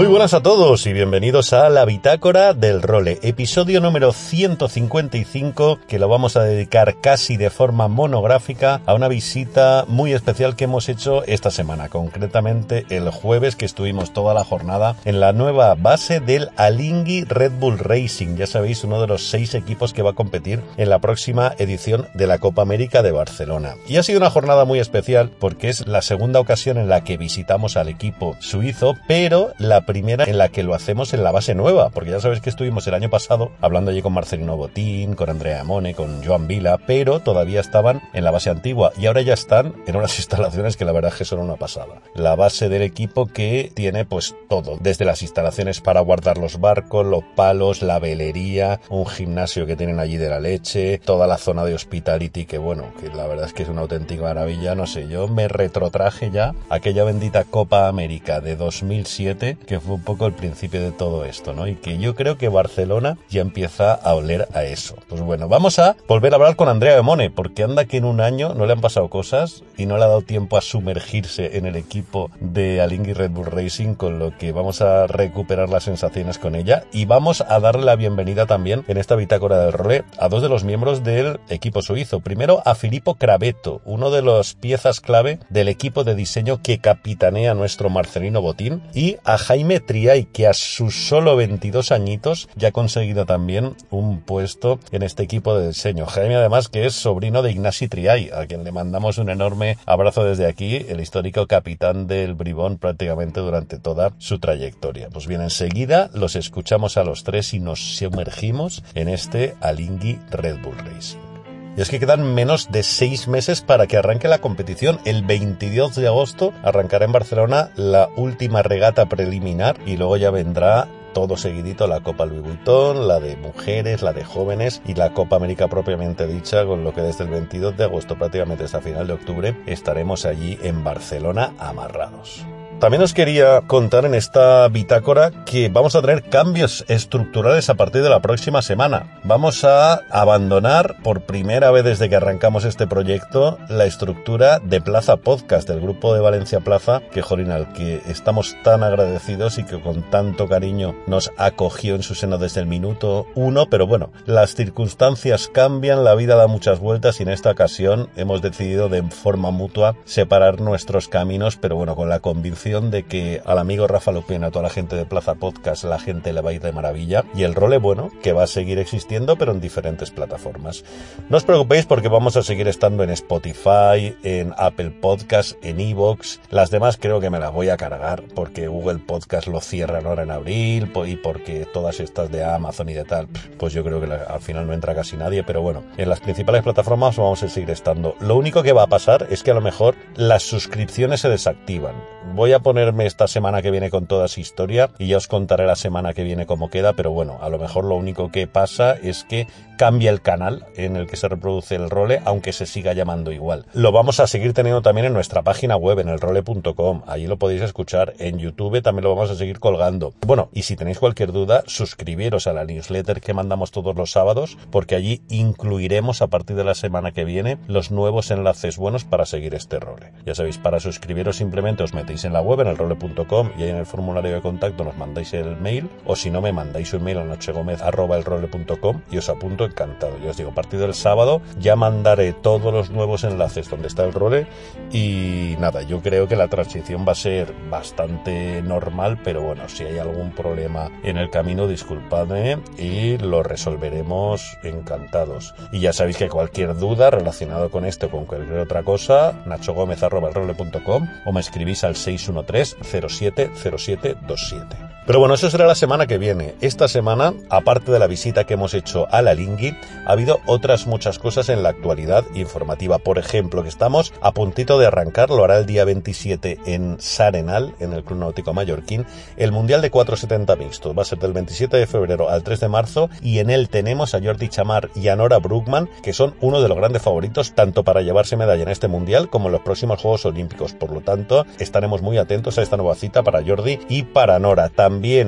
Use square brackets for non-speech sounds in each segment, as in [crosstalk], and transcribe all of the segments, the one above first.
Muy buenas a todos y bienvenidos a la Bitácora del Role, episodio número 155 que lo vamos a dedicar casi de forma monográfica a una visita muy especial que hemos hecho esta semana, concretamente el jueves que estuvimos toda la jornada en la nueva base del Alingui Red Bull Racing, ya sabéis, uno de los seis equipos que va a competir en la próxima edición de la Copa América de Barcelona. Y ha sido una jornada muy especial porque es la segunda ocasión en la que visitamos al equipo suizo, pero la primera en la que lo hacemos en la base nueva, porque ya sabéis que estuvimos el año pasado hablando allí con Marcelino Botín, con Andrea Amone, con Joan Vila, pero todavía estaban en la base antigua y ahora ya están en unas [laughs] instalaciones que la verdad es que son una pasada. La base del equipo que tiene pues todo, desde las instalaciones para guardar los barcos, los palos, la velería, un gimnasio que tienen allí de la leche, toda la zona de hospitality que bueno, que la verdad es que es una auténtica maravilla, no sé, yo me retrotraje ya aquella bendita Copa América de 2007 que fue un poco el principio de todo esto, ¿no? Y que yo creo que Barcelona ya empieza a oler a eso. Pues bueno, vamos a volver a hablar con Andrea Bemone, porque anda que en un año no le han pasado cosas y no le ha dado tiempo a sumergirse en el equipo de Alingui Red Bull Racing, con lo que vamos a recuperar las sensaciones con ella y vamos a darle la bienvenida también en esta bitácora del role a dos de los miembros del equipo suizo. Primero a Filippo Craveto, uno de las piezas clave del equipo de diseño que capitanea nuestro Marcelino Botín, y a Jaime Jaime Triay, que a sus solo 22 añitos ya ha conseguido también un puesto en este equipo de diseño. Jaime además que es sobrino de Ignasi Triay, a quien le mandamos un enorme abrazo desde aquí, el histórico capitán del Bribón prácticamente durante toda su trayectoria. Pues bien, enseguida los escuchamos a los tres y nos sumergimos en este Alingui Red Bull Racing. Y es que quedan menos de seis meses para que arranque la competición. El 22 de agosto arrancará en Barcelona la última regata preliminar y luego ya vendrá todo seguidito la Copa Louis Vuitton, la de mujeres, la de jóvenes y la Copa América propiamente dicha, con lo que desde el 22 de agosto prácticamente hasta final de octubre estaremos allí en Barcelona amarrados. También os quería contar en esta bitácora que vamos a tener cambios estructurales a partir de la próxima semana. Vamos a abandonar por primera vez desde que arrancamos este proyecto la estructura de Plaza Podcast, del grupo de Valencia Plaza, que Jolín, al que estamos tan agradecidos y que con tanto cariño nos acogió en su seno desde el minuto uno, pero bueno, las circunstancias cambian, la vida da muchas vueltas y en esta ocasión hemos decidido de forma mutua separar nuestros caminos, pero bueno, con la convicción de que al amigo Rafa Lupien, a toda la gente de Plaza Podcast, la gente le va a ir de maravilla. Y el role, bueno, que va a seguir existiendo, pero en diferentes plataformas. No os preocupéis porque vamos a seguir estando en Spotify, en Apple Podcast, en Evox. Las demás creo que me las voy a cargar porque Google Podcast lo cierran ahora en abril y porque todas estas de Amazon y de tal, pues yo creo que al final no entra casi nadie. Pero bueno, en las principales plataformas vamos a seguir estando. Lo único que va a pasar es que a lo mejor las suscripciones se desactivan. Voy a ponerme esta semana que viene con toda esa historia y ya os contaré la semana que viene cómo queda, pero bueno, a lo mejor lo único que pasa es que cambia el canal en el que se reproduce el role, aunque se siga llamando igual. Lo vamos a seguir teniendo también en nuestra página web, en el role.com, allí lo podéis escuchar, en YouTube también lo vamos a seguir colgando. Bueno, y si tenéis cualquier duda, suscribiros a la newsletter que mandamos todos los sábados, porque allí incluiremos a partir de la semana que viene los nuevos enlaces buenos para seguir este role. Ya sabéis, para suscribiros simplemente os metéis en la web, en el role.com y ahí en el formulario de contacto nos mandáis el mail o si no me mandáis un mail a nochegomez.com y os apunto encantado. Yo os digo, a partir del sábado ya mandaré todos los nuevos enlaces donde está el role y nada, yo creo que la transición va a ser bastante normal, pero bueno, si hay algún problema en el camino, disculpadme y lo resolveremos encantados. Y ya sabéis que cualquier duda relacionada con esto o con cualquier otra cosa, nachogomez.com o me escribís al 613 070727. Pero bueno, eso será la semana que viene. Esta semana, aparte de la visita que hemos hecho a la Lingui, ha habido otras muchas cosas en la actualidad informativa. Por ejemplo, que estamos a puntito de arrancar, lo hará el día 27 en Sarenal, en el Club Náutico Mallorquín, el Mundial de 470 mixtos. Va a ser del 27 de febrero al 3 de marzo y en él tenemos a Jordi Chamar y a Nora Brugman, que son uno de los grandes favoritos tanto para llevarse medalla en este Mundial como en los próximos Juegos Olímpicos. Por lo tanto, estaremos muy atentos a esta nueva cita para Jordi y para Nora.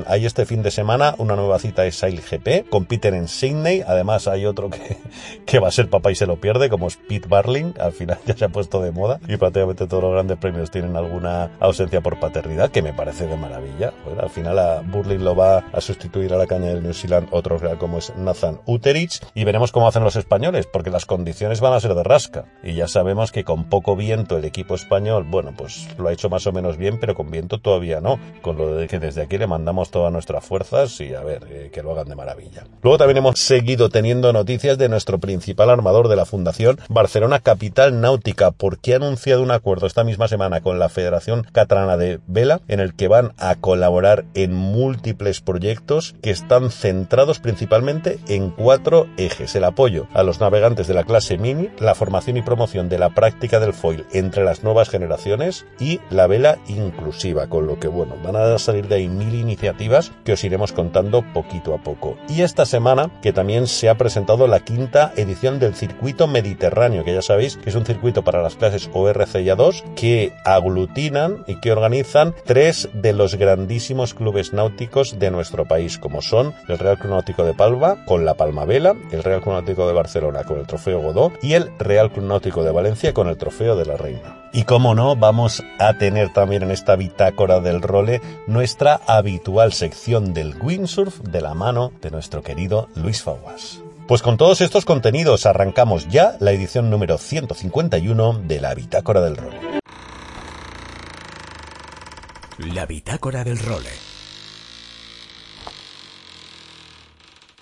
Hay este fin de semana una nueva cita de Sail GP, compiten en Sydney, además hay otro que, [laughs] que va a ser papá y se lo pierde, como Speed Barling, al final [laughs] ya se ha puesto de moda y prácticamente todos los grandes premios tienen alguna ausencia por paternidad, que me parece de maravilla. al final a Burling lo va a sustituir a la caña del New Zealand otro real como es Nathan Uterich y veremos cómo hacen los españoles, porque las condiciones van a ser de rasca. Y ya sabemos que con poco viento el equipo español, bueno, pues lo ha hecho más o menos bien, pero con viento todavía no, con lo de que desde aquí le mandamos todas nuestras fuerzas y a ver, eh, que lo hagan de maravilla. Luego también hemos seguido teniendo noticias de nuestro principal armador de la Fundación Barcelona Capital Náutica, porque ha anunciado un acuerdo esta misma semana con la Federación Catalana de Vela, en el que van a colaborar en múltiples proyectos que están centrados principalmente en cuatro ejes. El apoyo a los navegantes de la clase mini, la formación y promoción de la práctica del foil entre las nuevas generaciones y la vela inclusiva, con lo que bueno, van a salir de ahí mil iniciativas que os iremos contando poquito a poco. Y esta semana que también se ha presentado la quinta edición del circuito mediterráneo, que ya sabéis que es un circuito para las clases ORC y A2 que aglutinan y que organizan tres de los grandísimos clubes náuticos de nuestro país, como son el Real Club Náutico de Palma con la Palma Vela, el Real Club Náutico de Barcelona con el Trofeo Godó y el Real Club Náutico de Valencia con el Trofeo de la Reina. Y como no, vamos a tener también en esta bitácora del role nuestra habitual sección del windsurf de la mano de nuestro querido Luis Faguas. Pues con todos estos contenidos arrancamos ya la edición número 151 de la Bitácora del Role. La Bitácora del Role.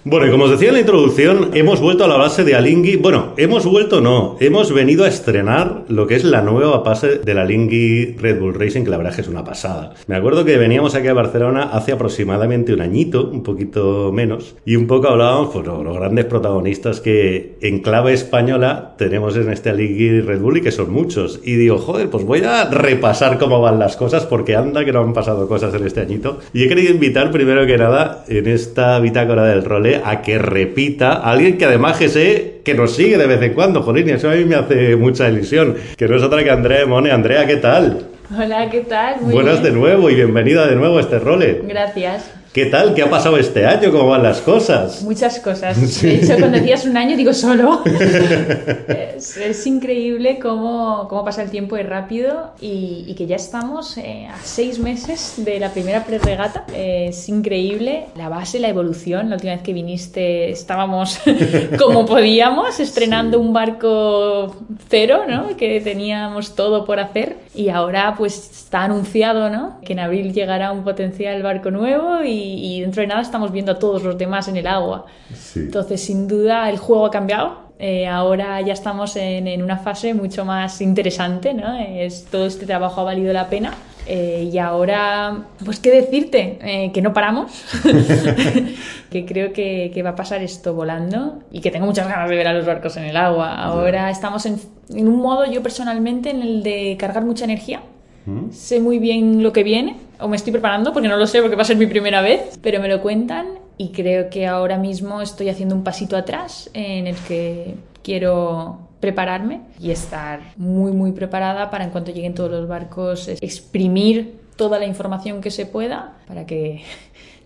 Bueno, y como os decía en la introducción, hemos vuelto a la base de Alingui. Bueno, hemos vuelto no, hemos venido a estrenar lo que es la nueva base de la Alingui Red Bull Racing, que la verdad es que es una pasada. Me acuerdo que veníamos aquí a Barcelona hace aproximadamente un añito, un poquito menos, y un poco hablábamos por pues, los grandes protagonistas que en clave española tenemos en este Alingui Red Bull y que son muchos. Y digo, joder, pues voy a repasar cómo van las cosas porque anda que no han pasado cosas en este añito. Y he querido invitar primero que nada en esta bitácora del role a que repita a alguien que además que sé que nos sigue de vez en cuando, Jolín, y eso a mí me hace mucha ilusión, que no es otra que Andrea Mone. Andrea, ¿qué tal? Hola, ¿qué tal? Muy Buenas de nuevo y bienvenida de nuevo a este role. Gracias. ¿Qué tal? ¿Qué ha pasado este año? ¿Cómo van las cosas? Muchas cosas. [laughs] De hecho, cuando decías un año, digo solo. [laughs] es, increíble cómo, cómo, pasa el tiempo y rápido y, que ya estamos eh, a seis meses de la primera pre-regata. es increíble la base, la evolución. La última vez que viniste estábamos [laughs] como podíamos, estrenando un barco cero, ¿no? Que teníamos todo por hacer y ahora pues está anunciado, ¿no? Que en abril llegará un potencial barco nuevo y y, dentro de nada estamos viendo a todos los demás en el agua. Entonces, sin duda, el juego ha cambiado. Eh, ahora ya estamos en, una fase mucho más interesante, ¿no? Es, todo este trabajo ha valido la pena. Eh, y ahora, pues qué decirte, eh, que no paramos, [laughs] [laughs] que creo que, que, va a pasar esto volando y que tengo muchas ganas de ver a los barcos en el agua. Ahora estamos en, en un modo, yo personalmente, en el de cargar mucha energía. ¿Mm? Sé muy bien lo que viene, o me estoy preparando porque no lo sé porque va a ser mi primera vez, pero me lo cuentan y creo que ahora mismo estoy haciendo un pasito atrás en el que quiero prepararme y estar muy muy preparada para en cuanto lleguen todos los barcos exprimir toda la información que se pueda para que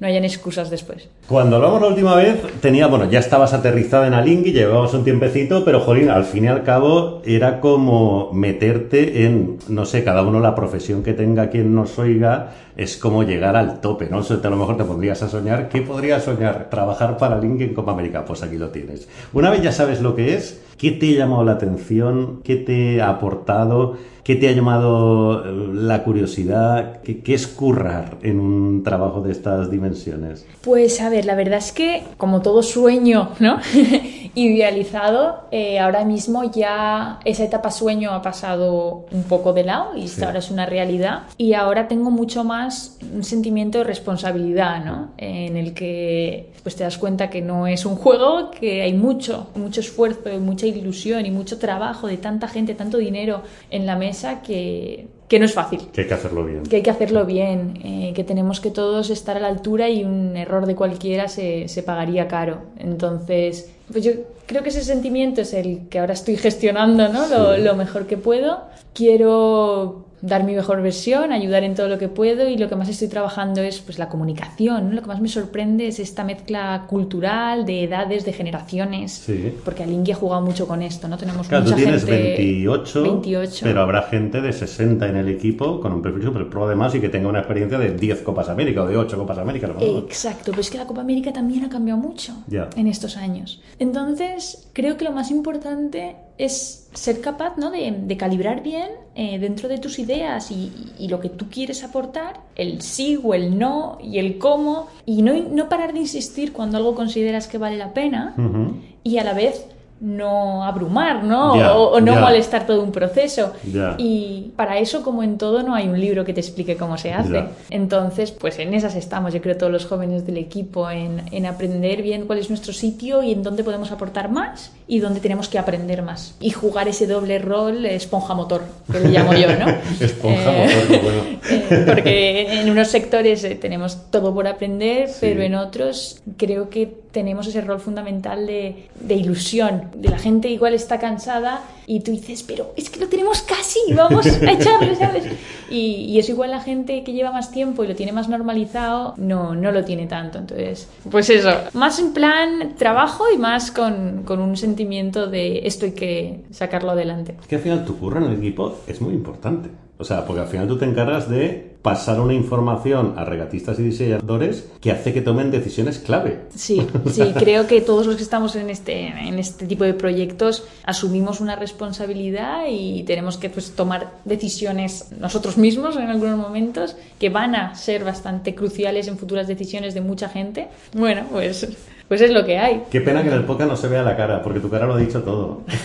no hayan excusas después. Cuando hablamos la última vez, tenía, bueno, ya estabas aterrizada en Alingui, llevábamos un tiempecito, pero jolín, al fin y al cabo era como meterte en, no sé, cada uno la profesión que tenga quien nos oiga, es como llegar al tope, ¿no? a lo mejor te pondrías a soñar, ¿qué podrías soñar? Trabajar para Alingui en Copa América, pues aquí lo tienes. Una vez ya sabes lo que es, ¿qué te ha llamado la atención? ¿Qué te ha aportado? ¿Qué te ha llamado la curiosidad? ¿Qué, qué es currar en un trabajo de estas dimensiones? Pues a ver, la verdad es que como todo sueño, ¿no? [laughs] idealizado. Eh, ahora mismo ya esa etapa sueño ha pasado un poco de lado y ahora es una realidad. Y ahora tengo mucho más un sentimiento de responsabilidad, ¿no? En el que pues te das cuenta que no es un juego, que hay mucho, mucho esfuerzo, mucha ilusión y mucho trabajo de tanta gente, tanto dinero en la mesa que que no es fácil. Que hay que hacerlo bien. Que hay que hacerlo bien, eh, que tenemos que todos estar a la altura y un error de cualquiera se, se, pagaría caro. Entonces, pues yo creo que ese sentimiento es el que ahora estoy gestionando ¿no? lo, lo mejor que puedo. Quiero dar mi mejor versión, ayudar en todo lo que puedo y lo que más estoy trabajando es pues la comunicación, ¿no? Lo que más me sorprende es esta mezcla cultural de edades, de generaciones, sí. porque Alingi ha jugado mucho con esto, ¿no? Tenemos claro, mucha tú tienes 28, 28, pero habrá gente de 60 en el equipo con un perfil super pro además y que tenga una experiencia de 10 Copas América o de 8 Copas América. ¿no? Exacto, pero es que la Copa América también ha cambiado mucho yeah. en estos años. Entonces, creo que lo más importante es ser capaz ¿no? de, de calibrar bien eh, dentro de tus ideas y, y, lo que tú quieres aportar, el sí o el no y el cómo, y no, no parar de insistir cuando algo consideras que vale la pena, uh -huh. y a la vez no abrumar, ¿no? O, o, no molestar todo un proceso. Y para eso, como en todo, no hay un libro que te explique cómo se hace. Entonces, pues en esas estamos, yo creo, todos los jóvenes del equipo, en, en, aprender bien cuál es nuestro sitio y en dónde podemos aportar más y dónde tenemos que aprender más. Y jugar ese doble rol esponja motor, que le llamo yo, ¿no? [laughs] esponja motor, qué bueno. [laughs] eh, porque en unos sectores eh, tenemos todo por aprender, sí. pero en otros creo que tenemos ese rol fundamental de, de, ilusión, de la gente igual está cansada y tú dices, pero es que lo tenemos casi, vamos a echarlo, [laughs] ¿sabes? Y, y, eso igual la gente que lleva más tiempo y lo tiene más normalizado, no, no lo tiene tanto. Entonces, pues eso, más en plan trabajo y más con, con un sentimiento de esto hay que sacarlo adelante. Es que al final tu curro en el equipo es muy importante. O sea, porque al final tú te encargas de pasar una información a regatistas y diseñadores que hace que tomen decisiones clave. Sí, sí, [laughs] creo que todos los que estamos en este, en este tipo de proyectos asumimos una responsabilidad y tenemos que pues, tomar decisiones nosotros mismos en algunos momentos que van a ser bastante cruciales en futuras decisiones de mucha gente. Bueno, pues pues es lo que hay. Qué pena que en el podcast no se vea la cara, porque tu cara lo ha dicho todo. [laughs]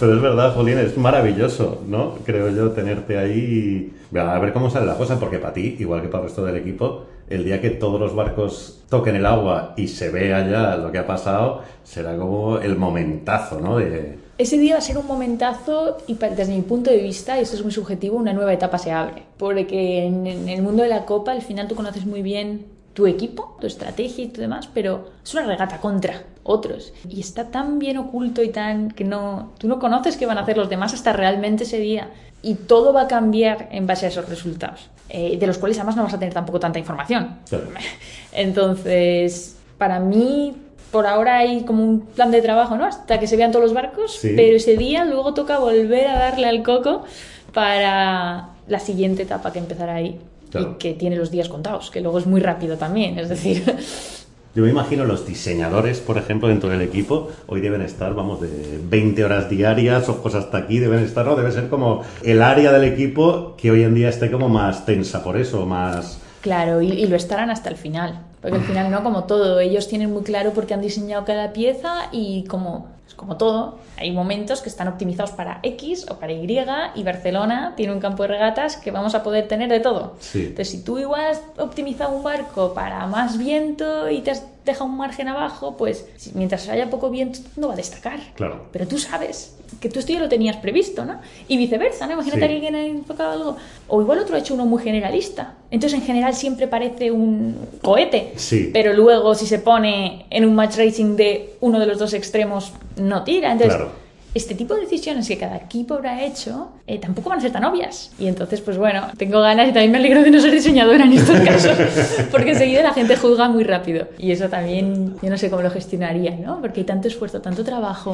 Pero es verdad, Julián, es maravilloso, ¿no? Creo yo, tenerte ahí y a ver cómo sale la cosa, porque para ti, igual que para el resto del equipo, el día que todos los barcos toquen el agua y se vea ya lo que ha pasado, será como el momentazo, ¿no? De... Ese día va a ser un momentazo y desde mi punto de vista, y esto es muy subjetivo, una nueva etapa se abre. Porque en el mundo de la Copa, al final tú conoces muy bien tu equipo, tu estrategia y todo demás, pero es una regata contra otros. Y está tan bien oculto y tan que no, tú no conoces qué van a hacer los demás hasta realmente ese día. Y todo va a cambiar en base a esos resultados, eh, de los cuales además no vas a tener tampoco tanta información. Claro. [laughs] Entonces, para mí, por ahora hay como un plan de trabajo, ¿no? Hasta que se vean todos los barcos, Sí. pero ese día luego toca volver a darle al coco para la siguiente etapa que empezará ahí. Claro. Y que tiene los días contados, que luego es muy rápido también, es decir, [laughs] Yo me imagino los diseñadores, por ejemplo, dentro del equipo, hoy deben estar, vamos, de 20 horas diarias, ojos hasta aquí, deben estar, ¿no? Debe ser como el área del equipo que hoy en día esté como más tensa por eso, más... Claro, y, y, lo estarán hasta el final. Porque al final, no como todo, ellos tienen muy claro por qué han diseñado cada pieza y como, como todo, hay momentos que están optimizados para X o para Y y Barcelona tiene un campo de regatas que vamos a poder tener de todo. Sí. Entonces, si tú igual has optimizado un barco para más viento y te has dejado un margen abajo, pues mientras haya poco viento no va a destacar. Claro. Pero tú sabes que tú esto ya lo tenías previsto, ¿no? Y viceversa, ¿no? Imagínate Sí. que alguien ha enfocado algo. O igual otro ha hecho uno muy generalista. Entonces, en general, siempre parece un cohete. Sí. Pero luego, si se pone en un match racing de uno de los dos extremos, no tira. Entonces, Claro. Este tipo de decisiones que cada equipo habrá hecho eh, tampoco van a ser tan obvias. Y entonces, pues bueno, tengo ganas y también me alegro de no ser diseñadora en estos casos, [laughs] porque enseguida la gente juzga muy rápido. Y eso también, yo no sé cómo lo gestionaría, ¿no? Porque hay tanto esfuerzo, tanto trabajo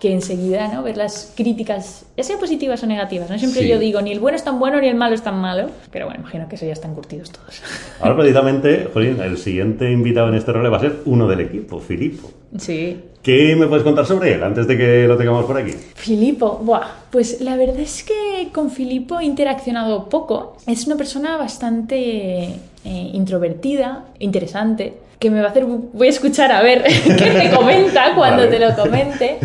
que enseguida, ¿no? Ver las críticas, ya sean positivas o negativas, ¿no? Siempre Sí. yo digo, ni el bueno es tan bueno ni el malo es tan malo, pero bueno, imagino que eso ya están curtidos todos. Ahora precisamente, Jolín, el siguiente invitado en este rol va a ser uno del equipo, Filipo. Sí, ¿Qué me puedes contar sobre él antes de que lo tengamos por aquí? Filipo, buah, pues la verdad es que con Filipo he interaccionado poco. Es una persona bastante eh, introvertida, interesante, que me va a hacer, voy a escuchar a ver [laughs] qué me comenta cuando Vale. te lo comente,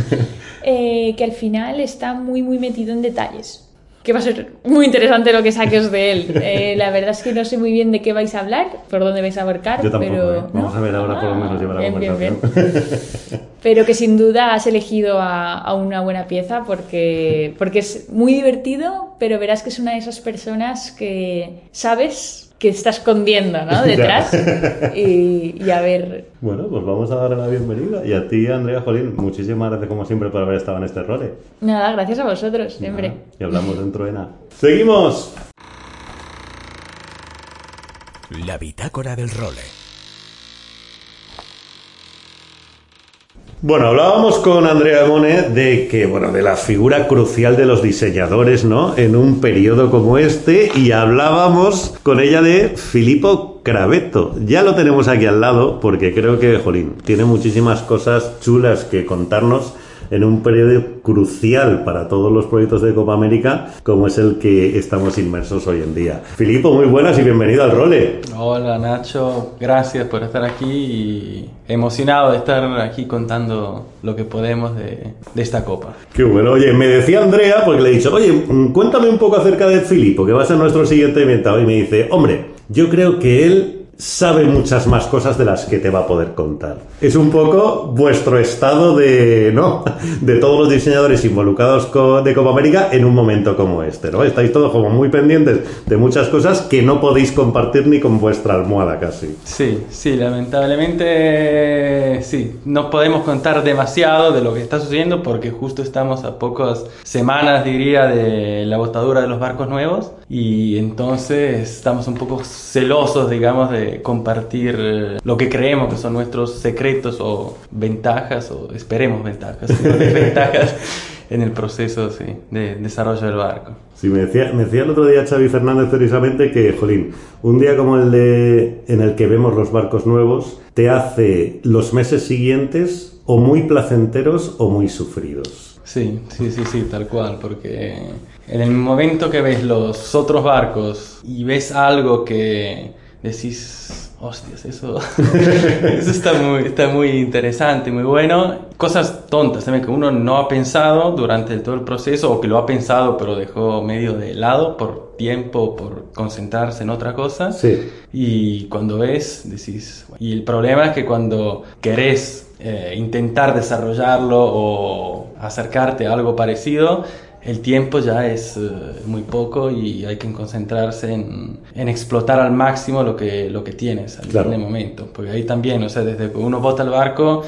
eh, que al final está muy, muy metido en detalles. Que va a ser muy interesante lo que saques de él. Eh, la verdad es que no sé muy bien de qué vais a hablar, por dónde vais a abarcar, Yo tampoco, pero... ¿eh? Vamos a ver ahora por lo menos llevar la bien, bien, bien. conversación. Pero que sin duda has elegido a, a una buena pieza porque, porque es muy divertido, pero verás que es una de esas personas que sabes que está escondiendo ¿no? [laughs] detrás. y, y a ver, Bueno, pues vamos a darle la bienvenida. Y a ti, Andrea Jolín, muchísimas gracias como siempre por haber estado en este role. nada, gracias a vosotros, siempre. Nada, Y hablamos dentro de nada. ¡Seguimos! La bitácora del role. Bueno, hablábamos con Andrea Mone de que, bueno, de la figura crucial de los diseñadores, ¿no? En un periodo como este, y hablábamos con ella de Filippo Cravetto. Ya lo tenemos aquí al lado, porque creo que, jolín, tiene muchísimas cosas chulas que contarnos en un periodo crucial para todos los proyectos de Copa América, como es el que estamos inmersos hoy en día. Filippo, muy buenas y bienvenido al role. Hola Nacho, gracias por estar aquí y emocionado de estar aquí contando lo que podemos de, de esta copa. Qué bueno. Oye, me decía Andrea, porque le he dicho, oye, mm, cuéntame un poco acerca de Filippo, que va a ser nuestro siguiente invitado. Y me dice, hombre, yo creo que él sabe muchas más cosas de las que te va a poder contar. Es un poco vuestro estado de, ¿no? De todos los diseñadores involucrados de Copa América en un momento como este, ¿no? Estáis todos como muy pendientes de muchas cosas que no podéis compartir ni con vuestra almohada casi. Sí, sí, lamentablemente sí, no podemos contar demasiado de lo que está sucediendo porque justo estamos a pocas semanas, diría, de la botadura de los barcos nuevos y entonces estamos un poco celosos, digamos, de compartir lo que creemos que son nuestros secretos o ventajas, o esperemos ventajas, no [laughs] desventajas en el proceso sí, de desarrollo del barco. Sí, me decía, me decía el otro día Xavi Fernández precisamente que, jolín, un día como el de en el que vemos los barcos nuevos, te hace los meses siguientes o muy placenteros o muy sufridos. Sí, sí, sí, sí, tal cual, porque en el momento que ves los otros barcos y ves algo que decís, hostias, eso, [laughs] eso está, muy, está muy interesante, muy bueno. Cosas tontas también que uno no ha pensado durante todo el proceso o que lo ha pensado pero dejó medio de lado por tiempo, por concentrarse en otra cosa. Sí. Y cuando ves, decís... Y el problema es que cuando querés eh, intentar desarrollarlo o acercarte a algo parecido, el tiempo ya es eh, muy poco y hay que concentrarse en, en explotar al máximo lo que, lo que tienes al Claro. momento. Porque ahí también, o sea, desde que uno bota el barco,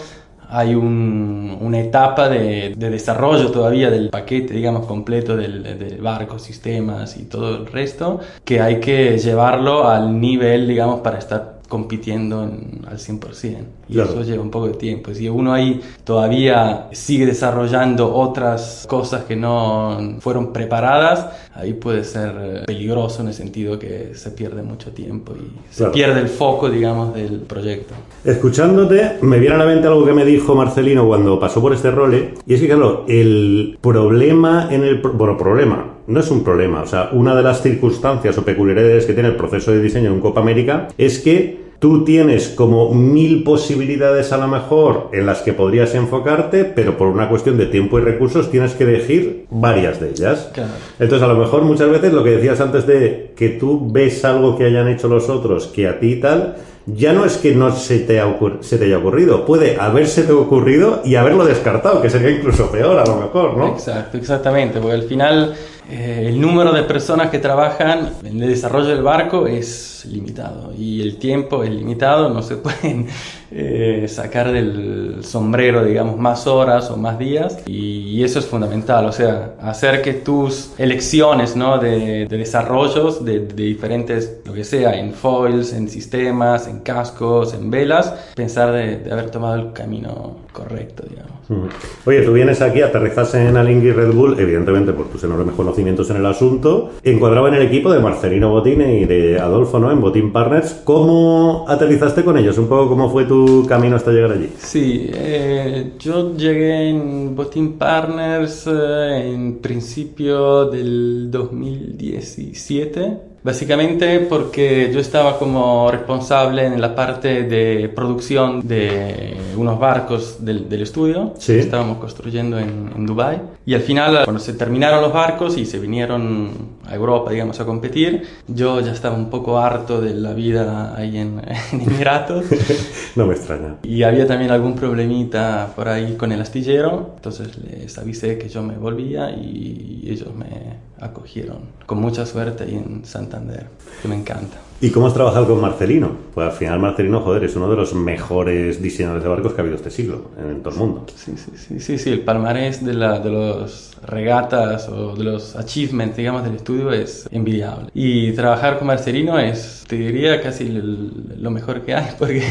hay un- una etapa de, de desarrollo todavía del paquete, digamos, completo del, del barco, sistemas y todo el resto, que hay que llevarlo al nivel, digamos, para estar compitiendo en- al 100%. Y Claro. eso lleva un poco de tiempo. Si uno ahí todavía sigue desarrollando otras cosas que no fueron preparadas, ahí puede ser eh, peligroso en el sentido que se pierde mucho tiempo y se Claro. pierde el foco, digamos, del proyecto. Escuchándote, me viene a la mente algo que me dijo Marcelino cuando pasó por este role, y es que, claro, el problema en el... Bueno, problema, no es un problema, o sea, una de las circunstancias o peculiaridades que tiene el proceso de diseño en Copa América es que tú tienes como mil posibilidades a lo mejor en las que podrías enfocarte, pero por una cuestión de tiempo y recursos tienes que elegir varias de ellas. Claro. Entonces, a lo mejor muchas veces lo que decías antes de que tú ves algo que hayan hecho los otros que a ti tal, ya no es que no se te, ha se te haya ocurrido, puede haberse ocurrido y haberlo descartado, que sería incluso peor a lo mejor, ¿no? Exacto, exactamente, porque al final eh, el número de personas que trabajan en el desarrollo del barco es limitado y el tiempo es limitado, no se [laughs] pueden eh, sacar del sombrero, digamos, más horas o más días y, y eso es fundamental, o sea, hacer que tus elecciones ¿no? de, de desarrollos de, de diferentes, lo que sea, en foils, en sistemas, en cascos, en velas, pensar de, de haber tomado el camino correcto, digamos. Ujú. Oye, tú vienes aquí, aterrizas en Alingui Red Bull, evidentemente por tus enormes conocimientos en el asunto, encuadraba en el equipo de Marcelino Botine y de Adolfo, ¿no? En Botín Partners. ¿Cómo aterrizaste con ellos? Un poco cómo fue tu camino hasta llegar allí. Sí, eh, yo llegué en Botín Partners eh, en principio del 2017 Básicamente porque yo estaba como responsable en la parte de producción de unos barcos del, del estudio Sí. que estábamos construyendo en, en Dubai y al final cuando se terminaron los barcos y se vinieron a Europa digamos a competir yo ya estaba un poco harto de la vida ahí en, [laughs] en Emiratos [laughs] No me extraña. y había también algún problemita por ahí con el astillero, entonces les avisé que yo me volvía y ellos me acogieron con mucha suerte ahí en Santander, que me encanta. ¿Y cómo has trabajado con Marcelino? Pues al final Marcelino, joder, es uno de los mejores diseñadores de barcos que ha habido este siglo en todo el mundo. Sí, sí, sí, sí, sí, el palmarés de, la, de los regatas o de los achievements, digamos, del estudio es envidiable. Y trabajar con Marcelino es, te diría, casi lo mejor que hay, [laughs] porque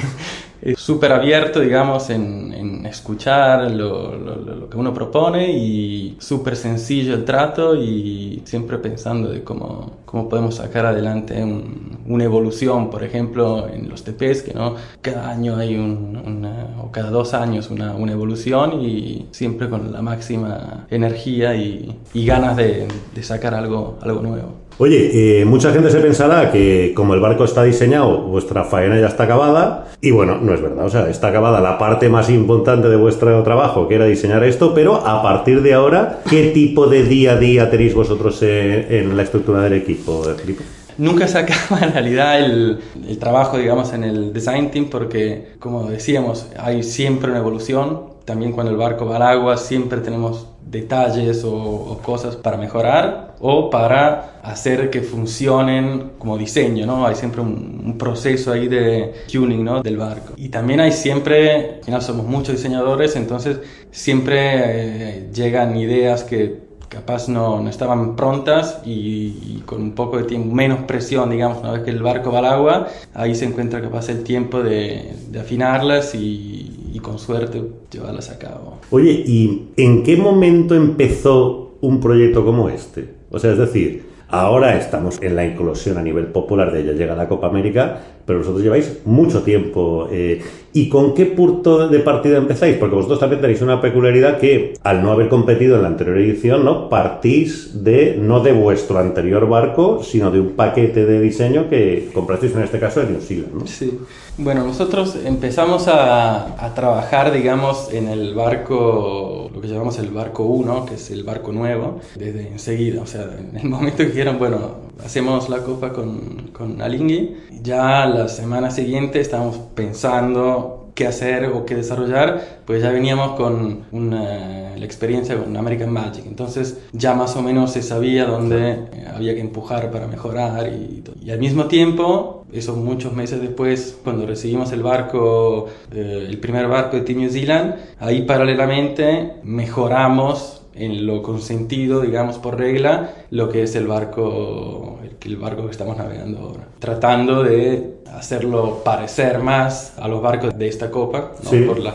es súper abierto, digamos, en, en escuchar lo- lo que uno propone y súper sencillo el trato y siempre pensando de cómo, cómo podemos sacar adelante un- una evolución, por ejemplo, en los TPs, que no cada año hay un, una- o cada dos años una, una evolución y siempre con la máxima energía y, y ganas de, de sacar algo, algo nuevo. Oye, eh, mucha gente se pensará que como el barco está diseñado, vuestra faena ya está acabada. Y bueno, no es verdad. O sea, está acabada la parte más importante de vuestro trabajo, que era diseñar esto. Pero a partir de ahora, ¿qué tipo de día a día tenéis vosotros en, en la estructura del equipo, Felipe? Nunca se [laughs] acaba en realidad el, el trabajo, digamos, en el design team porque, como decíamos, hay siempre una evolución. También cuando el barco va al agua, siempre tenemos detalles o, o cosas para mejorar o para hacer que funcionen como diseño, ¿no? Hay siempre un, un proceso ahí de tuning, ¿no? Del barco. Y también hay siempre, al final somos muchos diseñadores, entonces siempre eh, llegan ideas que capaz no, no estaban prontas y, y con un poco de tiempo, menos presión, digamos, una vez que el barco va al agua, ahí se encuentra capaz el tiempo de, de afinarlas y, y con suerte llevarlas a cabo. Oye, ¿y en qué momento empezó un proyecto como este? O sea, es decir, ahora estamos en la inclusión a nivel popular de ya llega la Copa América, pero vosotros lleváis mucho tiempo. eh, ¿Y con qué punto de partida empezáis? Porque vosotros también tenéis una peculiaridad que, al no haber competido en la anterior edición, ¿no? Partís de, no de vuestro anterior barco, sino de un paquete de diseño que comprasteis en este caso de New Zealand, ¿no? Sí. Bueno, nosotros empezamos a, trabajar, digamos, en el barco, que llamamos el barco 1, que es el barco nuevo, desde enseguida. O sea, en el [laughs] momento que dijeron, bueno, hacemos la copa con, con Alingui, ya la semana siguiente estábamos pensando qué hacer o qué desarrollar, pues ya veníamos con una, la experiencia con American Magic. Entonces ya más o menos se sabía dónde eh, había que empujar para mejorar y, y al mismo tiempo, eso muchos meses después, cuando recibimos el barco, eh, el primer barco de Team New Zealand, ahí paralelamente mejoramos en lo consentido, digamos, por regla, lo que es el barco, el, barco que estamos navegando ahora. Tratando de hacerlo parecer más a los barcos de esta copa, ¿no? Sí. por los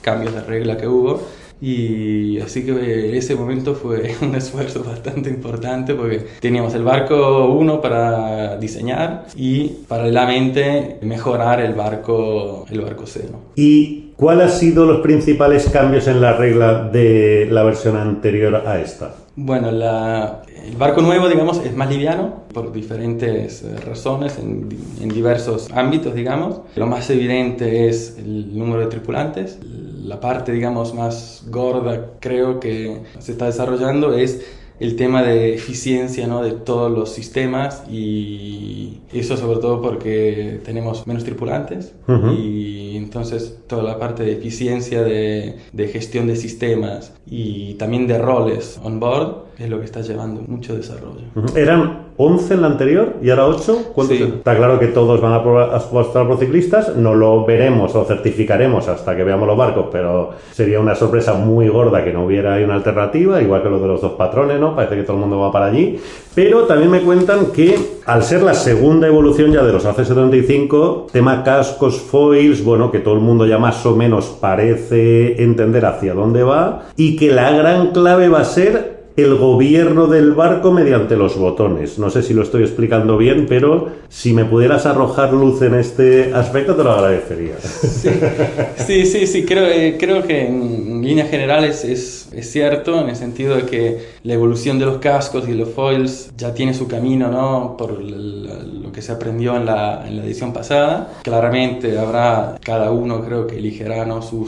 cambios de regla que hubo. Y así que ese momento fue [laughs] un esfuerzo bastante importante porque teníamos el barco 1 para diseñar y paralelamente mejorar el barco, el barco C. ¿no? ¿Y cuáles han sido los principales cambios en la regla de la versión anterior a esta? Bueno, la- el barco nuevo, digamos, es más liviano por diferentes eh, razones en, en diversos ámbitos, digamos. Lo más evidente es el número de tripulantes. La parte, digamos, más gorda, creo que se está desarrollando es el tema de eficiencia ¿no? de todos los sistemas y eso sobre todo porque tenemos menos tripulantes Ujú. y entonces toda la parte de eficiencia de, de gestión de sistemas y también de roles on board es lo que está llevando mucho desarrollo. ¿Eran 11 en la anterior y ahora 8? ¿Cuántos? Sí. Está claro que todos van a apostar por ciclistas, no lo veremos o certificaremos hasta que veamos los barcos, pero sería una sorpresa muy gorda que no hubiera ahí una alternativa, igual que lo de los dos patrones, ¿no? Parece que todo el mundo va para allí. Pero también me cuentan que al ser la segunda evolución ya de los AC75, tema cascos, foils, bueno, que todo el mundo ya más o menos parece entender hacia dónde va y que la gran clave va a ser el gobierno del barco mediante los botones. No sé si lo estoy explicando bien, pero si me pudieras arrojar luz en este aspecto te lo agradecería. Sí, sí, sí, creo, eh, creo que en líneas generales es, cierto, en el sentido de que la evolución de los cascos y los foils ya tiene su camino, ¿no? Por lo que se aprendió en la, edición pasada. Claramente habrá cada uno, creo que elegirá, ¿no? Su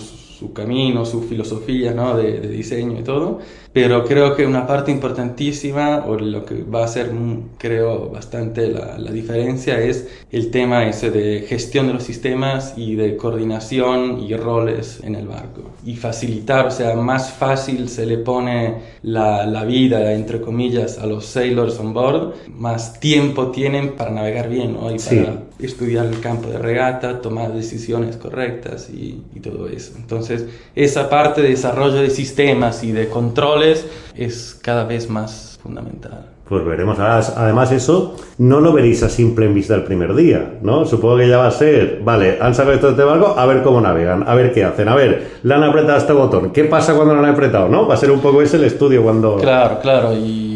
camino, su filosofía ¿no? de, diseño y todo, pero creo que una parte importantísima, o lo que va a ser, mm, creo, bastante la, la, diferencia, es el tema ese de gestión de los sistemas y de coordinación y roles en el barco. Y facilitar, o sea, más fácil se le pone la, la vida, entre comillas, a los sailors on board, más tiempo tienen para navegar bien ¿no? y para sí. Estudiar el campo de regata, tomar decisiones correctas y, y todo eso. Entonces, esa parte de desarrollo de sistemas y de controles es cada vez más fundamental. Pues veremos. Además, eso no lo veréis a simple en vista el primer día, ¿no? Supongo que ya va a ser, vale, han sacado esto de este barco, a ver cómo navegan, a ver qué hacen, a ver, le han apretado este botón, ¿qué pasa cuando lo han apretado, no? Va a ser un poco ese el estudio cuando... Claro, claro, y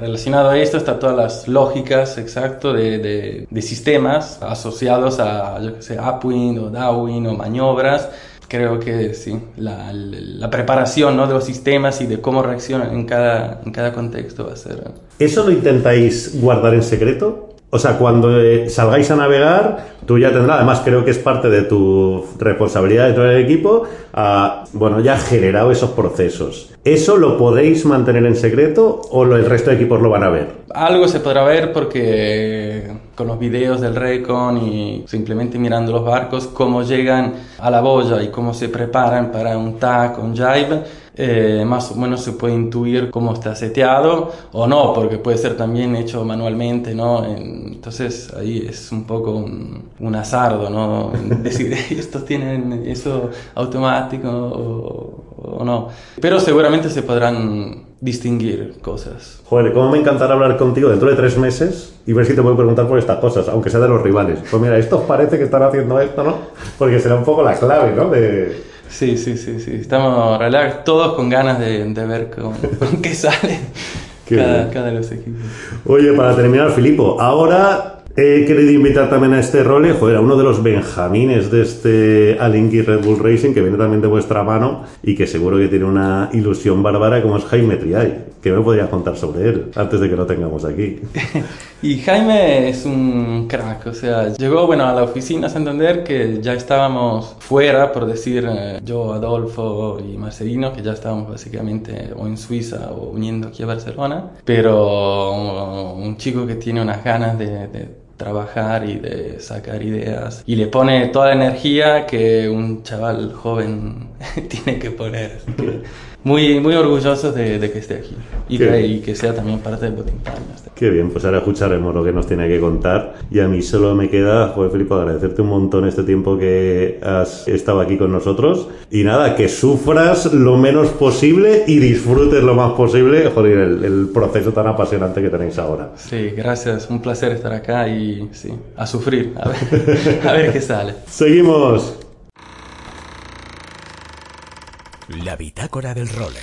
relacionado a esto está todas las lógicas, exacto, de, de, sistemas asociados a, yo qué sé, upwind o downwind o maniobras creo que sí, la, la, preparación ¿no? de los sistemas y de cómo reaccionan en cada, en cada contexto va a ser. ¿Eso lo intentáis guardar en secreto? O sea, cuando eh, salgáis a navegar, tú ya tendrás, además creo que es parte de tu responsabilidad dentro del equipo, a, bueno, ya generado esos procesos. ¿Eso lo podéis mantener en secreto o el resto de equipos lo van a ver? Algo se podrá ver porque con los videos del Recon y simplemente mirando los barcos, cómo llegan a la boya y cómo se preparan para un TAC, un jibe, eh, más o menos se puede intuir cómo está seteado o no, porque puede ser también hecho manualmente, ¿no? Entonces ahí es un poco un, un azardo, ¿no? [laughs] Decir, estos tienen eso automático o, o no. Pero seguramente se podrán distinguir cosas. Joder, cómo me encantará hablar contigo dentro de tres meses y ver si te puedo preguntar por estas cosas, aunque sea de los rivales. Pues mira, esto parece que están haciendo esto, ¿no? Porque será un poco la clave, ¿no? De... Sí, sí, sí, sí. Estamos relax, todos con ganas de, de ver con, [laughs] con qué sale cada, cada de los equipos. Oye, para terminar, Filipo, ahora He querido invitar también a este role, joder, a uno de los benjamines de este Alingui Red Bull Racing, que viene también de vuestra mano y que seguro que tiene una ilusión bárbara, como es Jaime Triay. ¿Qué me podrías contar sobre él antes de que lo tengamos aquí? [laughs] y Jaime es un crack, o sea, llegó bueno, a la oficina a Santander que ya estábamos fuera, por decir, eh, yo, Adolfo y Marcelino, que ya estábamos básicamente o en Suiza o viniendo aquí a Barcelona, pero un, un chico que tiene unas ganas de, de trabajar y de sacar ideas. Y le pone toda la energía que un chaval joven [laughs] tiene que poner. muy, muy orgullosos de, de, que esté aquí y que, y que, sea también parte del Botín Palmas. Qué bien, pues ahora escucharemos lo que nos tiene que contar y a mí solo me queda, joder Felipe, agradecerte un montón este tiempo que has estado aquí con nosotros y nada, que sufras lo menos posible y disfrutes lo más posible, joder, el, el proceso tan apasionante que tenéis ahora. Sí, gracias, un placer estar acá y sí, a sufrir, a ver, [laughs] a ver qué sale. Seguimos. La bitácora del role.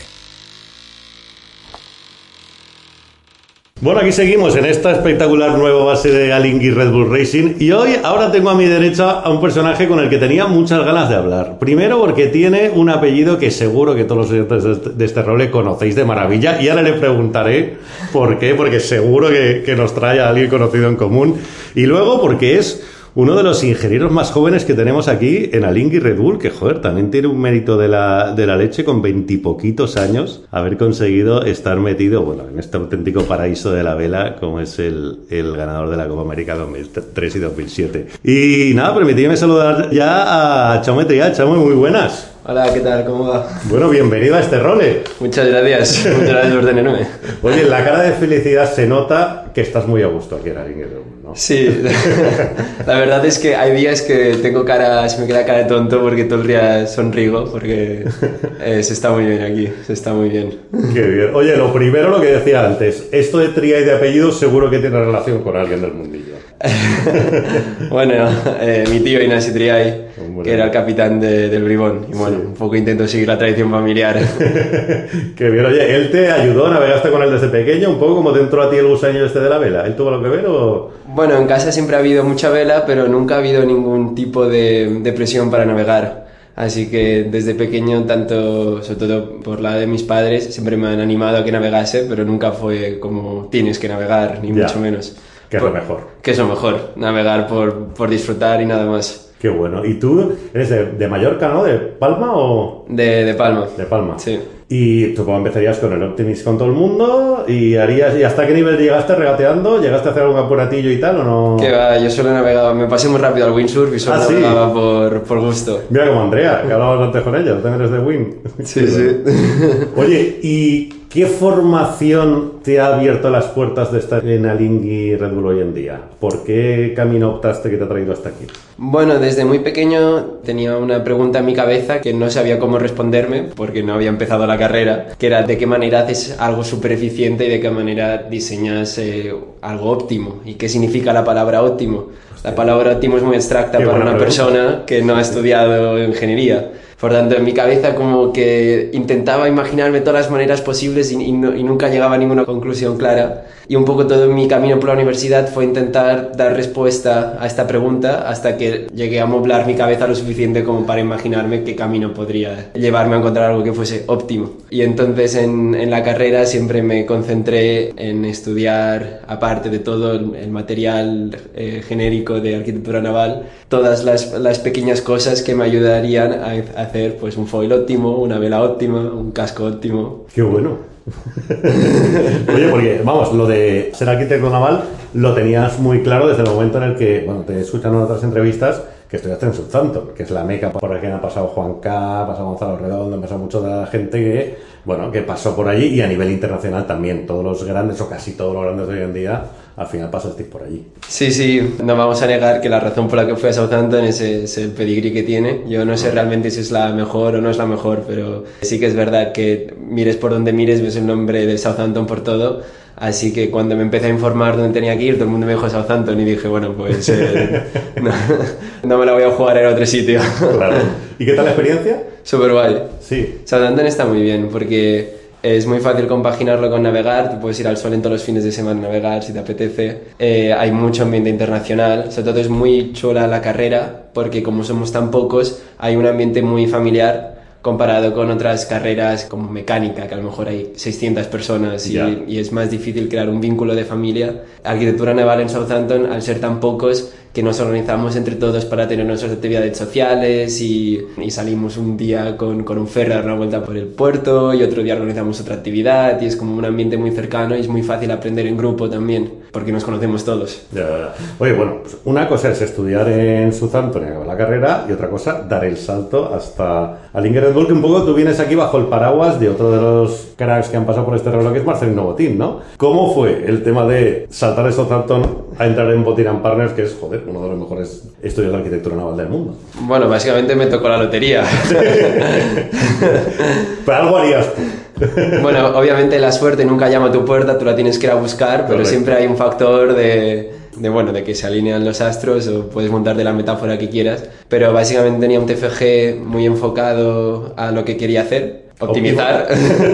Bueno, aquí seguimos en esta espectacular nueva base de Alingui Red Bull Racing y hoy ahora tengo a mi derecha a un personaje con el que tenía muchas ganas de hablar. Primero porque tiene un apellido que seguro que todos los oyentes de este role conocéis de maravilla y ahora le preguntaré por qué, porque seguro que, que nos trae a alguien conocido en común. Y luego porque es uno de los ingenieros más jóvenes que tenemos aquí en Alingui Red Bull, que joder, también tiene un mérito de la, de la leche con veintipoquitos años haber conseguido estar metido, bueno, en este auténtico paraíso de la vela, como es el, el ganador de la Copa América 2003 y 2007. Y nada, permitidme saludar ya a Chaume Tria. Chaume, muy buenas. Hola, ¿qué tal? ¿Cómo va? Bueno, bienvenido a este role. Muchas gracias. [laughs] Muchas gracias por tenerme. Oye, en la cara de felicidad se nota que estás muy a gusto aquí en. ¿no? Sí, [laughs] la verdad es que hay días que tengo cara, se me queda cara de tonto porque todo el día sonrigo, porque eh, se está muy bien aquí, se está muy bien. Qué bien. Oye, lo primero, lo que decía antes, esto de tría y de apellidos seguro que tiene relación con alguien del mundillo. [laughs] bueno, eh, mi tío Ignacio Triay, que era el capitán de, del Bribón, y bueno, un poco intento seguir la tradición familiar. [laughs] Qué bien, oye, ¿él te ayudó? ¿Navegaste con él desde pequeño? Un poco como te entró a ti el gusanillo este de la vela. ¿Él tuvo lo que ver o...? Bueno, en casa siempre ha habido mucha vela, pero nunca ha habido ningún tipo de, de presión para navegar. Así que desde pequeño, tanto, sobre todo por la de mis padres, siempre me han animado a que navegase, pero nunca fue como tienes que navegar, ni Ya. mucho menos. Que es lo mejor. Que es lo mejor, navegar por, por disfrutar y nada más. Qué bueno. ¿Y tú eres de, de Mallorca, no? ¿De Palma o...? De, de Palma. De Palma. Sí. Y tú como empezarías con el Optimist con todo el mundo y harías... ¿Y hasta qué nivel llegaste regateando? ¿Llegaste a hacer algún apuratillo y tal o no? Que va, yo solo navegaba, me pasé muy rápido al windsurf y solo Ah, ¿sí? navegaba por, por gusto. Mira como Andrea, que hablabas antes con ella, también eres de Win. Sí, sí. [laughs] Oye, ¿y qué formación te ha abierto las puertas de estar en Alingui Red Bull hoy en día? ¿Por qué camino optaste que te ha traído hasta aquí? Bueno, desde muy pequeño tenía una pregunta en mi cabeza que no sabía cómo responderme porque no había empezado la carrera, que era de qué manera haces algo súper eficiente y de qué manera diseñas eh, algo óptimo y qué significa la palabra óptimo. La palabra óptimo es muy abstracta Qué para una pregunta. persona que no ha estudiado ingeniería. Por tanto, en mi cabeza como que intentaba imaginarme todas las maneras posibles y, y no- y nunca llegaba a ninguna conclusión clara. Y un poco todo mi camino por la universidad fue intentar dar respuesta a esta pregunta hasta que llegué a moblar mi cabeza lo suficiente como para imaginarme qué camino podría llevarme a encontrar algo que fuese óptimo. Y entonces en, en la carrera siempre me concentré en estudiar, aparte de todo el, el material eh, genérico de arquitectura naval, todas las, las pequeñas cosas que me ayudarían a a hacer pues un foil óptimo, una vela óptima, un casco óptimo. Qué bueno. [laughs] Oye, porque, vamos, lo de ser arquitecto naval lo tenías muy claro desde el momento en el que, bueno, te escuchan otras entrevistas que estudiaste en Southampton, que es la meca por la que ha pasado Juan K, ha pasado Gonzalo Redondo, ha pasado mucho de la gente que, bueno, que pasó por allí y a nivel internacional también. Todos los grandes, o casi todos los grandes de hoy en día, al final pasasteis por allí. Sí, sí, no vamos a negar que la razón por la que fui a Southampton es, es el pedigrí que tiene. Yo no sé realmente si es la mejor o no es la mejor, pero sí que es verdad que mires por donde mires, ves el nombre de Southampton por todo. Así que cuando me empecé a informar dónde tenía que ir, todo el mundo me dijo Southampton y dije, bueno, pues eh, [laughs] no, no me la voy a jugar en otro sitio. Claro. ¿Y qué tal la experiencia? Súper guay. Sí. Southampton está muy bien porque es muy fácil compaginarlo con navegar. Tú puedes ir al sol en todos los fines de semana a navegar si te apetece. Eh, hay mucho ambiente internacional. Sobre todo es muy chula la carrera porque como somos tan pocos, hay un ambiente muy familiar comparado con otras carreras como mecánica, que a lo mejor hay 600 personas y, y es más difícil crear un vínculo de familia. Arquitectura naval en Southampton, al ser tan pocos, que nos organizamos entre todos para tener nuestras actividades sociales y, y salimos un día con, con un ferry a dar una vuelta por el puerto y otro día organizamos otra actividad y es como un ambiente muy cercano y es muy fácil aprender en grupo también porque nos conocemos todos. Ya. Oye, bueno, pues una cosa es estudiar en Southampton y acabar la carrera y otra cosa, dar el salto hasta al Bull, que un poco tú vienes aquí bajo el paraguas de otro de los cracks que han pasado por este reloj, que es Marcelino Botín, ¿no? ¿Cómo fue el tema de saltar de Southampton a entrar en Botín and Partners, que es, joder, uno de los mejores estudios de arquitectura naval del mundo? Bueno, básicamente me tocó la lotería. [laughs] Pero algo harías. [laughs] Bueno, obviamente la suerte nunca llama a tu puerta, tú la tienes que ir a buscar, pero Correcto. siempre hay un factor de, de, bueno, de que se alinean los astros o puedes montarte la metáfora que quieras. Pero básicamente tenía un TFG muy enfocado a lo que quería hacer, optimizar,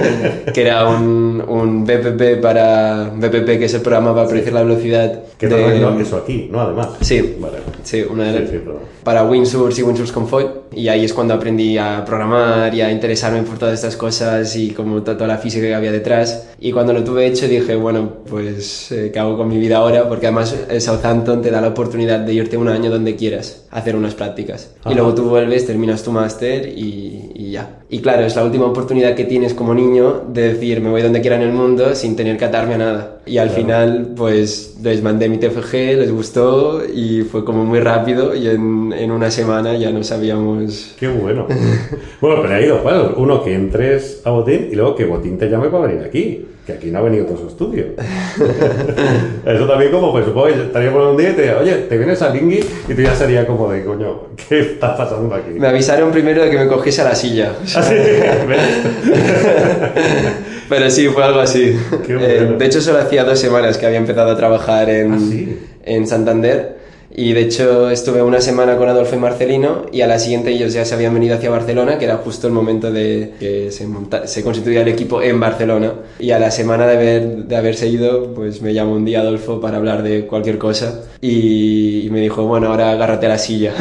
[laughs] que era un, un BPP para BPP, que es el programa para predecir la velocidad. Que de- imaginado eso aquí, ¿no? Además. Sí. Vale. Sí, una de Sí, sí, para Windsurf y Windsurf con foil. Y ahí es cuando aprendí a programar y a interesarme por todas estas cosas y como to- toda la física que había detrás. Y cuando lo tuve hecho dije, bueno, pues eh, ¿qué hago con mi vida ahora? Porque además el Southampton te da la oportunidad de irte un año donde quieras, hacer unas prácticas. Ajá. Y luego tú vuelves, terminas tu máster y, y ya. Y claro, es la última oportunidad que tienes como niño de decir, me voy donde quiera en el mundo sin tener que atarme a nada. Y al Claro. final, pues les mandé mi TFG, les gustó y fue como muy rápido y en, en una semana ya no sabíamos... Qué bueno. [laughs] bueno, pero ha ido, bueno, uno que entres a Botín y luego que Botín te llame para venir aquí. Que aquí no ha venido todo su estudio. [laughs] Eso también como, pues supongo que estaría por un día y te diría, oye, te vienes a Lingui y tú ya sería como de, coño, ¿qué está pasando aquí? Me avisaron primero de que me cogiese a la silla. Así, [laughs] ¿ves? Pero sí, fue algo así. Qué Eh, de hecho, solo hacía dos semanas que había empezado a trabajar en, Ah, sí. en Santander Y de hecho estuve una semana con Adolfo y Marcelino y a la siguiente ellos ya se habían venido hacia Barcelona, que era justo el momento de que se, monta se constituía el equipo en Barcelona. Y a la semana de, haber, de haberse ido, pues me llamó un día Adolfo para hablar de cualquier cosa y, y me dijo, bueno, ahora agárrate a la silla.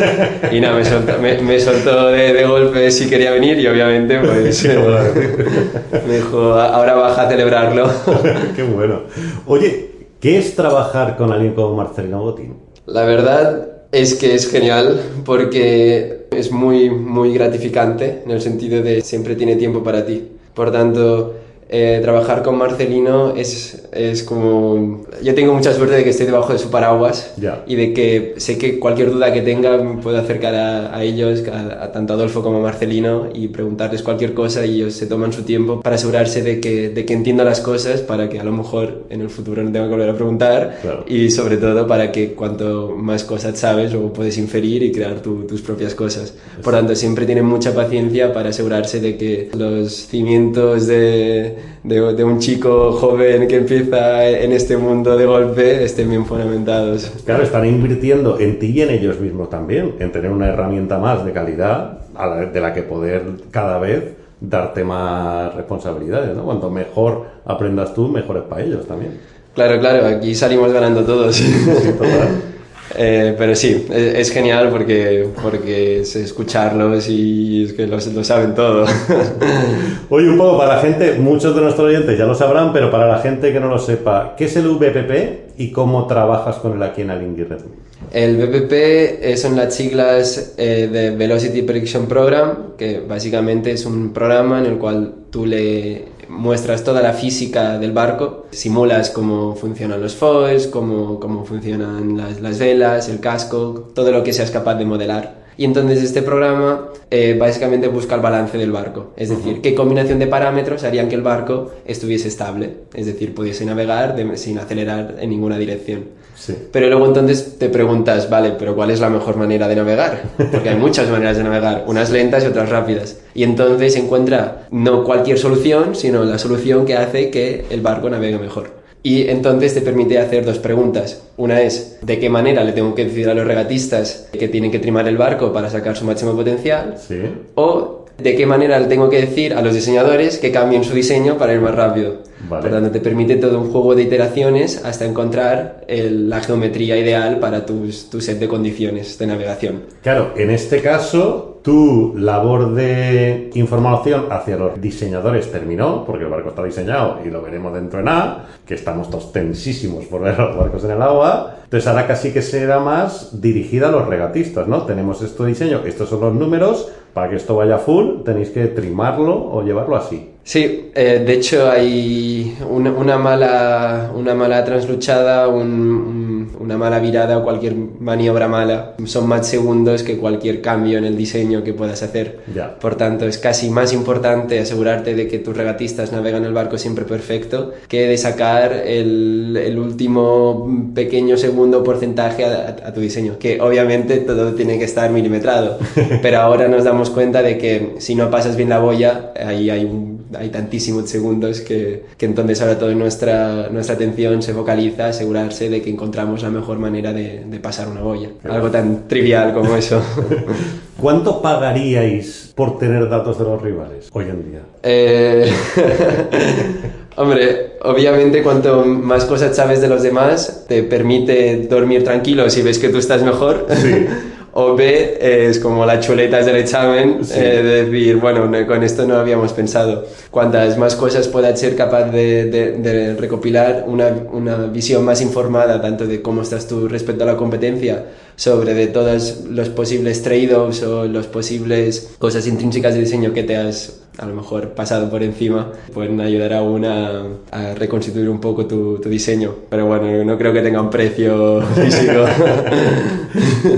[laughs] y nada, me soltó, me, me soltó de, de, golpe si quería venir y obviamente pues [laughs] me dijo, ahora baja a celebrarlo. [laughs] Qué bueno. Oye, ¿qué es trabajar con alguien como Marcelino Botín? La verdad es que es genial porque es muy, muy gratificante en el sentido de siempre tiene tiempo para ti. Por tanto, eh, trabajar con Marcelino es, es como... Yo tengo mucha suerte de que estoy debajo de su paraguas Ya. y de que sé que cualquier duda que tenga me puedo acercar a, a ellos, a, a tanto Adolfo como a Marcelino, y preguntarles cualquier cosa y ellos se toman su tiempo para asegurarse de que, de que entienda las cosas para que a lo mejor en el futuro no tenga que volver a preguntar Claro. y sobre todo para que cuanto más cosas sabes luego puedes inferir y crear tu- tus propias cosas. Por tanto, siempre tienen mucha paciencia para asegurarse de que los cimientos de, de, de un chico joven que empieza en este mundo de golpe estén bien fundamentados. Claro, están invirtiendo en ti y en ellos mismos también, en tener una herramienta más de calidad a la- de la que poder cada vez darte más responsabilidades, ¿no? Cuanto mejor aprendas tú, mejor es para ellos también. Claro, claro, aquí salimos ganando todos. Total. [laughs] Eh, pero sí, es, es genial porque, porque es escucharlos y es que lo, lo saben todo. [laughs] Oye, un poco para la gente, muchos de nuestros oyentes ya lo sabrán, pero para la gente que no lo sepa, ¿qué es el VPP y cómo trabajas con él aquí en Alingui El eh, son las siglas eh, de Velocity Prediction Program, que básicamente es un programa en el cual tú le muestras toda la física del barco, simulas cómo funcionan los foils, cómo, cómo funcionan las, las velas, el casco, todo lo que seas capaz de modelar. Y entonces este programa eh, básicamente busca el balance del barco, es decir, qué combinación de parámetros harían que el barco estuviese estable, es decir, pudiese navegar de- sin acelerar en ninguna dirección. Sí. Pero luego entonces te preguntas, vale, pero ¿cuál es la mejor manera de navegar? Porque hay muchas maneras de navegar, unas lentas y otras rápidas. Y entonces encuentra no cualquier solución, sino la solución que hace que el barco navegue mejor. Y entonces te permite hacer dos preguntas. Una es, ¿de qué manera le tengo que decir a los regatistas que tienen que trimar el barco para sacar su máximo potencial? Sí. O de qué manera le tengo que decir a los diseñadores que cambien su diseño para ir más rápido. Vale. Por tanto, te permite todo un juego de iteraciones hasta encontrar el- la geometría ideal para tus, tu set de condiciones de navegación. Claro, en este caso, tu labor de información hacia los diseñadores terminó, porque el barco está diseñado y lo veremos dentro de nada, que estamos todos tensísimos por ver los barcos en el agua. Entonces ahora casi que será más dirigida a los regatistas, ¿no? Tenemos este diseño, estos son los números, para que esto vaya full tenéis que trimarlo o llevarlo así. Sí, eh, de hecho hay una, una mala, una mala transluchada, un- un- una mala virada o cualquier maniobra mala. Son más segundos que cualquier cambio en el diseño que puedas hacer. Por tanto, es casi más importante asegurarte de que tus regatistas navegan el barco siempre perfecto que de sacar el, el último pequeño segundo porcentaje a, a tu diseño. Que obviamente todo tiene que estar milimetrado. [laughs] Pero ahora nos damos cuenta de que si no pasas bien la boya, ahí hay, un- hay tantísimos segundos que, que entonces ahora toda nuestra, nuestra atención se focaliza a asegurarse de que encontramos la mejor manera de, de pasar una boya. Algo tan trivial como eso. [laughs] ¿Cuánto pagaríais por tener datos de los rivales hoy en día? Eh, [laughs] Hombre, obviamente cuanto más cosas sabes de los demás, te permite dormir tranquilo si ves que tú estás mejor. [laughs] O B, es como las chuletas del examen, Sí. eh, de decir, bueno, no- con esto no habíamos pensado. Cuantas más cosas puedas ser capaz de, de- de recopilar una, una visión más informada, tanto de cómo estás tú respecto a la competencia, sobre de todos los posibles trade-offs o los posibles cosas intrínsecas de diseño que te has a lo mejor pasado por encima, pueden ayudar a, a reconstituir un poco tu, tu diseño. Pero bueno, no creo que tenga un precio [laughs] físico.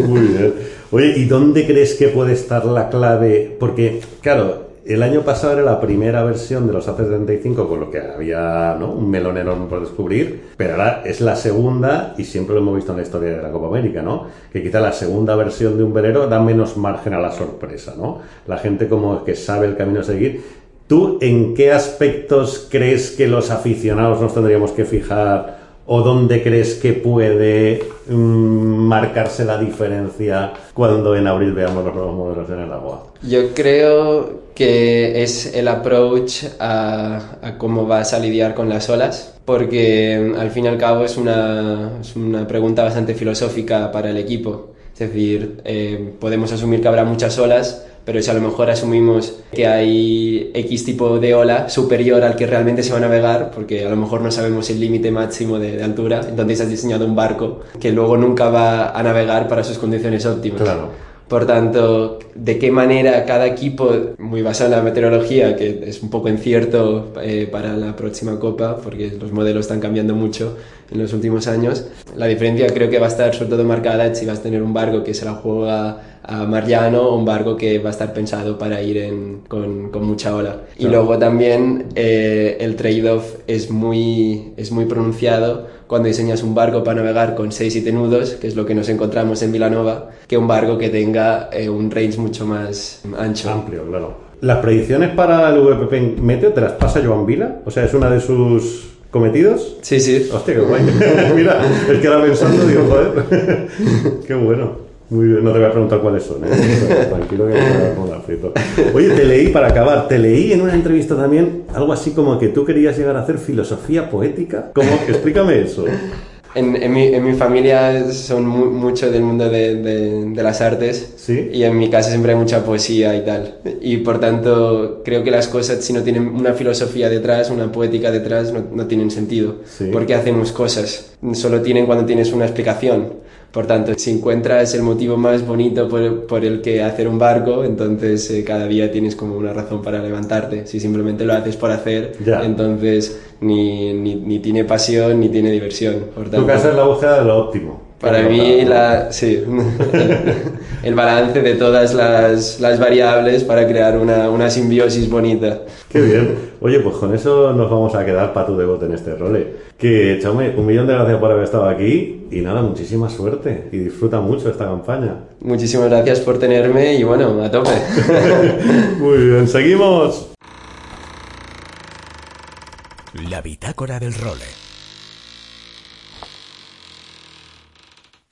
Muy bien. Oye, ¿y dónde crees que puede estar la clave? Porque, claro, el año pasado era la primera versión de los AC75 con lo que había ¿no? un melón enorme por descubrir, pero ahora es la segunda y siempre lo hemos visto en la historia de la Copa América, ¿no? Que quizá la segunda versión de un velero da menos margen a la sorpresa, ¿no? La gente como que sabe el camino a seguir. ¿Tú en qué aspectos crees que los aficionados nos tendríamos que fijar ¿O dónde crees que puede mm, marcarse la diferencia cuando en abril veamos los nuevos modelos en el agua? Yo creo que es el approach a, cómo vas a lidiar con las olas, porque al fin y al cabo es una, es una pregunta bastante filosófica para el equipo. Es decir, eh, podemos asumir que habrá muchas olas, pero si a lo mejor asumimos que hay X tipo de ola superior al que realmente se va a navegar, porque a lo mejor no sabemos el límite máximo de, de, altura, entonces has diseñado un barco que luego nunca va a navegar para sus condiciones óptimas. Claro. Por tanto, de qué manera cada equipo, muy basado en la meteorología, que es un poco incierto eh, para la próxima Copa, porque los modelos están cambiando mucho en los últimos años, la diferencia creo que va a estar sobre todo marcada si vas a tener un barco que se la juega a mar llano o un barco que va a estar pensado para ir en, con, con, mucha ola. Claro. Y luego también eh, el trade-off es muy, es muy pronunciado cuando diseñas un barco para navegar con 6-7 nudos, que es lo que nos encontramos en Vilanova, que un barco que tenga eh, un range mucho más ancho. Amplio, claro. ¿Las predicciones para el VPP Meteo te las pasa Joan Vila? O sea, es una de sus cometidos. Sí, sí. Hostia, qué guay. [laughs] Mira, es que ahora pensando digo, joder, [laughs] qué bueno. Muy bien, no te voy a preguntar cuáles son, ¿eh? [laughs] tranquilo que no me frito. Oye, te leí, para acabar, te leí en una entrevista también algo así como que tú querías llegar a hacer filosofía poética. ¿Cómo? Explícame eso. En, en, mi, en mi familia son mu mucho del mundo de, de, de, las artes ¿Sí? y en mi casa siempre hay mucha poesía y tal. Y por tanto creo que las cosas si no tienen una filosofía detrás, una poética detrás, no, no tienen sentido. Sí. Porque hacemos cosas, solo tienen cuando tienes una explicación. Por tanto, si encuentras el motivo más bonito por, por el que hacer un barco, entonces eh, cada día tienes como una razón para levantarte. Si simplemente lo haces por hacer, Ya. entonces ni, ni, ni tiene pasión ni tiene diversión. Por tanto, la búsqueda de lo óptimo. Para mí, la, sí, el, [laughs] el balance de todas las, las variables para crear una, una simbiosis bonita. Qué bien. Oye, pues con eso nos vamos a quedar para tu debut en este role. Que, Chaume, un millón de gracias por haber estado aquí y nada, muchísima suerte y disfruta mucho esta campaña. Muchísimas gracias por tenerme y bueno, a tope. [laughs] Muy bien, seguimos. La bitácora del role.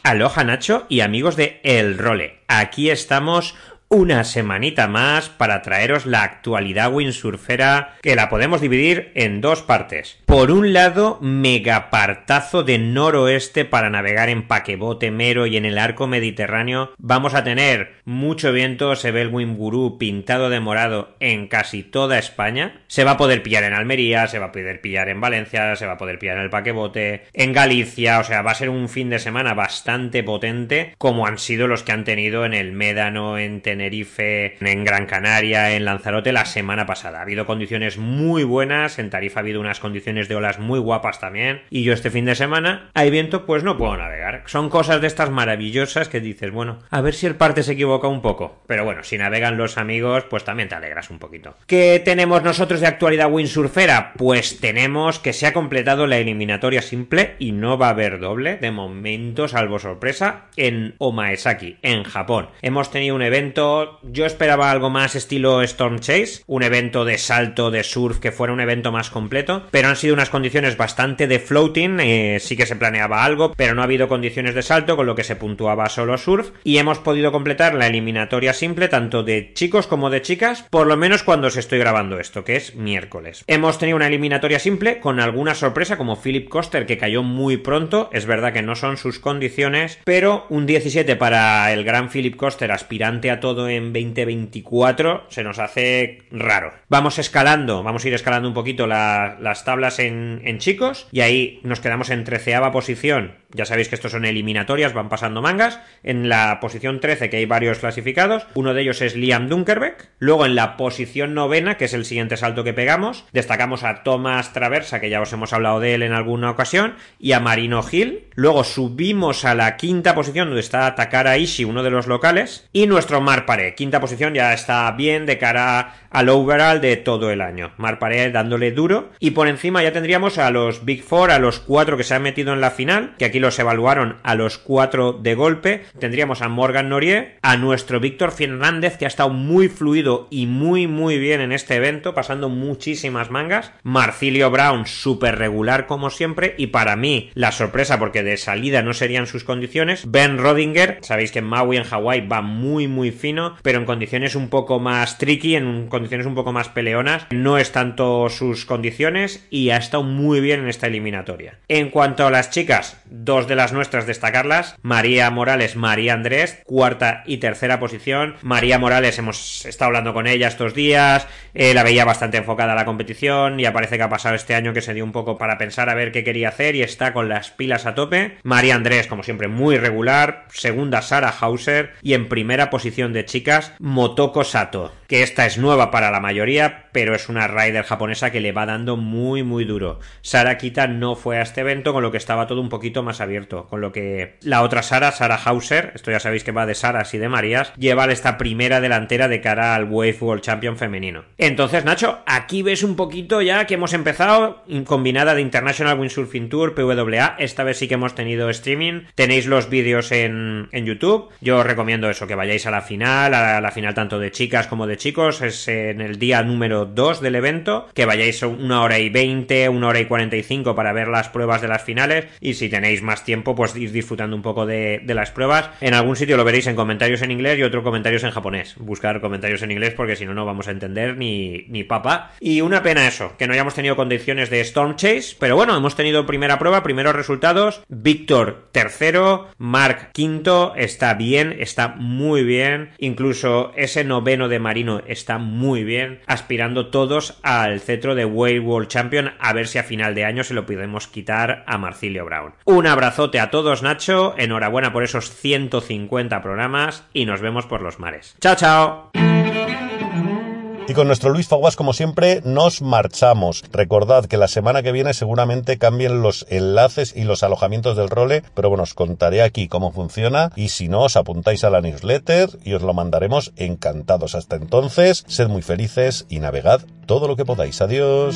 Aloha Nacho y amigos de El Role. Aquí estamos una semanita más para traeros la actualidad windsurfera que la podemos dividir en dos partes. Por un lado, megapartazo de noroeste para navegar en paquebote mero y en el arco mediterráneo. Vamos a tener mucho viento, se ve el Winguru pintado de morado en casi toda España. Se va a poder pillar en Almería, se va a poder pillar en Valencia, se va a poder pillar en el paquebote, en Galicia, o sea, va a ser un fin de semana bastante potente como han sido los que han tenido en el Médano, en Tenerife, en Gran Canaria, en Lanzarote la semana pasada. Ha habido condiciones muy buenas, en Tarifa ha habido unas condiciones de olas muy guapas también, y yo este fin de semana hay viento, pues no puedo navegar. Son cosas de estas maravillosas que dices, bueno, a ver si el parte se equivoca un poco. Pero bueno, si navegan los amigos, pues también te alegras un poquito. ¿Qué tenemos nosotros de actualidad windsurfera? Pues tenemos que se ha completado la eliminatoria simple y no va a haber doble, de momento, salvo sorpresa, en Omaesaki, en Japón. Hemos tenido un evento yo esperaba algo más estilo Storm Chase, un evento de salto, de surf, que fuera un evento más completo, pero han sido unas condiciones bastante de floating, eh, sí que se planeaba algo, pero no ha habido condiciones de salto, con lo que se puntuaba solo surf, y hemos podido completar la eliminatoria simple tanto de chicos como de chicas, por lo menos cuando se estoy grabando esto, que es miércoles. Hemos tenido una eliminatoria simple con alguna sorpresa como Philip Coster que cayó muy pronto, es verdad que no son sus condiciones, pero un 17 para el gran Philip Coster aspirante a todo en 2024 se nos hace raro. Vamos escalando, vamos a ir escalando un poquito la, las tablas en, chicos y ahí nos quedamos en treceava posición. Ya sabéis que estos son eliminatorias, van pasando mangas. En la posición 13 que hay varios clasificados, uno de ellos es Liam Dunkerbeck. Luego en la posición novena, que es el siguiente salto que pegamos, destacamos a Thomas Traversa, que ya os hemos hablado de él en alguna ocasión, y a Marino Hill. Luego subimos a la quinta posición donde está Takara Ishii, uno de los locales, y nuestro Mar Paré. Quinta posición ya está bien de cara al overall de todo el año. Mar Paré dándole duro. Y por encima ya tendríamos a los Big Four, a los cuatro que se han metido en la final, que aquí los evaluaron a los cuatro de golpe. Tendríamos a Morgan Norier, a nuestro Víctor Fernández, que ha estado muy fluido y muy, muy bien en este evento, pasando muchísimas mangas. Marcilio Brown, súper regular como siempre. Y para mí, la sorpresa, porque de salida no serían sus condiciones. Ben Rodinger, sabéis que en Maui, en Hawái, va muy, muy fino, pero en condiciones un poco más tricky, en condiciones un poco más peleonas. No es tanto sus condiciones y ha estado muy bien en esta eliminatoria. En cuanto a las chicas, dos de las nuestras destacarlas, María Morales, María Andrés, cuarta y tercera posición. María Morales, hemos estado hablando con ella estos días, eh, la veía bastante enfocada a la competición, y parece que ha pasado este año que se dio un poco para pensar a ver qué quería hacer y está con las pilas a tope. María Andrés, como siempre, muy regular. Segunda, Sara Hauser. Y en primera posición de chicas, Motoko Sato, que esta es nueva para la mayoría, pero es una rider japonesa que le va dando muy, muy duro. Sara Kita no fue a este evento, con lo que estaba todo un poquito más abierto. Con lo que la otra Sara, Sara Hauser, esto ya sabéis que va de Saras y de Marías, lleva esta primera delantera de cara al Wave World Champion femenino. Entonces, Nacho, aquí ves un poquito ya que hemos empezado, combinada de International Windsurfing Tour, PWA, esta vez sí que hemos tenido streaming, tenéis los vídeos en, en YouTube, yo os recomiendo eso, que vayáis a la final, a la final tanto de chicas como de chicos, es en el día número 2 del evento, que vayáis una hora y 20, una hora y 45 para ver las pruebas de las finales y si tenéis más tiempo pues ir disfrutando un poco de, de las pruebas. En algún sitio lo veréis en comentarios en inglés y otro comentarios en japonés. Buscar comentarios en inglés porque si no no vamos a entender ni, ni papa. Y una pena eso, que no hayamos tenido condiciones de Storm Chase, pero bueno, hemos tenido primera prueba, primeros resultados. Víctor tercero, Mark quinto, está bien, está muy bien. Incluso ese noveno de Marino está muy bien, aspirando todos al cetro de Wave World Champion, a ver si a final de año se lo podemos quitar a Marcilio Brown. Un abrazote a todos, Nacho, enhorabuena por esos 150 programas y nos vemos por los mares. Chao, chao. Y con nuestro Luis Faguas, como siempre, nos marchamos. Recordad que la semana que viene seguramente cambien los enlaces y los alojamientos del role, pero bueno, os contaré aquí cómo funciona y si no, os apuntáis a la newsletter y os lo mandaremos encantados. Hasta entonces, sed muy felices y navegad todo lo que podáis. Adiós.